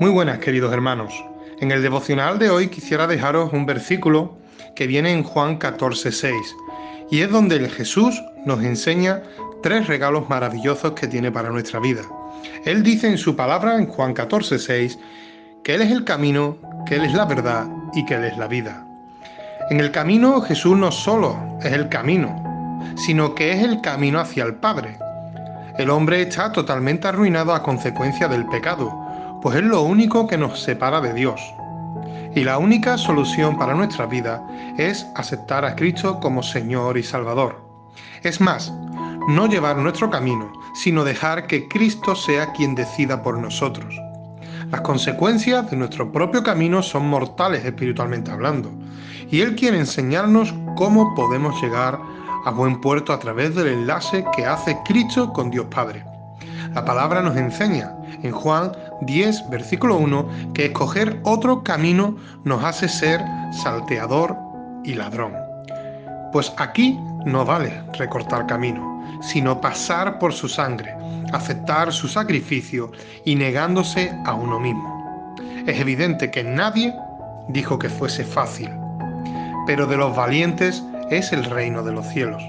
Muy buenas queridos hermanos. En el devocional de hoy quisiera dejaros un versículo que viene en Juan 14:6 y es donde el Jesús nos enseña tres regalos maravillosos que tiene para nuestra vida. Él dice en su palabra en Juan 14:6 que Él es el camino, que Él es la verdad y que Él es la vida. En el camino Jesús no solo es el camino, sino que es el camino hacia el Padre. El hombre está totalmente arruinado a consecuencia del pecado pues es lo único que nos separa de Dios. Y la única solución para nuestra vida es aceptar a Cristo como Señor y Salvador. Es más, no llevar nuestro camino, sino dejar que Cristo sea quien decida por nosotros. Las consecuencias de nuestro propio camino son mortales espiritualmente hablando, y Él quiere enseñarnos cómo podemos llegar a buen puerto a través del enlace que hace Cristo con Dios Padre. La palabra nos enseña en Juan 10, versículo 1, que escoger otro camino nos hace ser salteador y ladrón. Pues aquí no vale recortar camino, sino pasar por su sangre, aceptar su sacrificio y negándose a uno mismo. Es evidente que nadie dijo que fuese fácil, pero de los valientes es el reino de los cielos.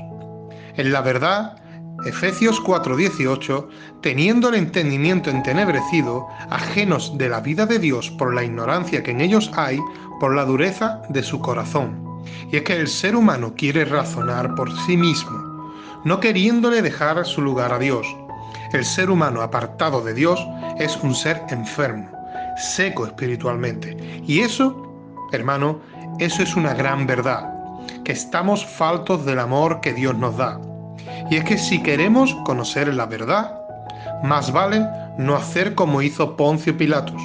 En la verdad, Efesios 4:18, teniendo el entendimiento entenebrecido, ajenos de la vida de Dios por la ignorancia que en ellos hay, por la dureza de su corazón. Y es que el ser humano quiere razonar por sí mismo, no queriéndole dejar su lugar a Dios. El ser humano apartado de Dios es un ser enfermo, seco espiritualmente. Y eso, hermano, eso es una gran verdad, que estamos faltos del amor que Dios nos da. Y es que si queremos conocer la verdad, más vale no hacer como hizo Poncio Pilatos,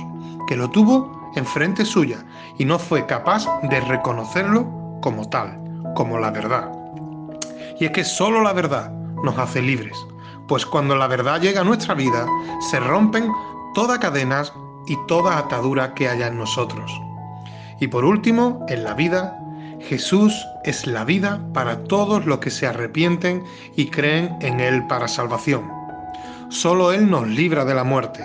que lo tuvo enfrente suya y no fue capaz de reconocerlo como tal, como la verdad. Y es que solo la verdad nos hace libres, pues cuando la verdad llega a nuestra vida, se rompen todas cadenas y toda atadura que haya en nosotros. Y por último, en la vida Jesús es la vida para todos los que se arrepienten y creen en Él para salvación. Solo Él nos libra de la muerte,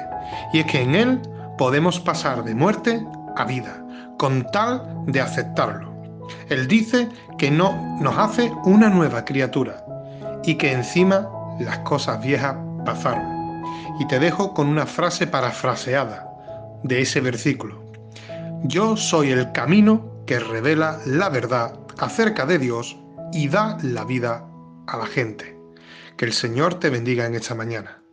y es que en Él podemos pasar de muerte a vida, con tal de aceptarlo. Él dice que no nos hace una nueva criatura y que encima las cosas viejas pasaron. Y te dejo con una frase parafraseada de ese versículo. Yo soy el camino que revela la verdad acerca de Dios y da la vida a la gente. Que el Señor te bendiga en esta mañana.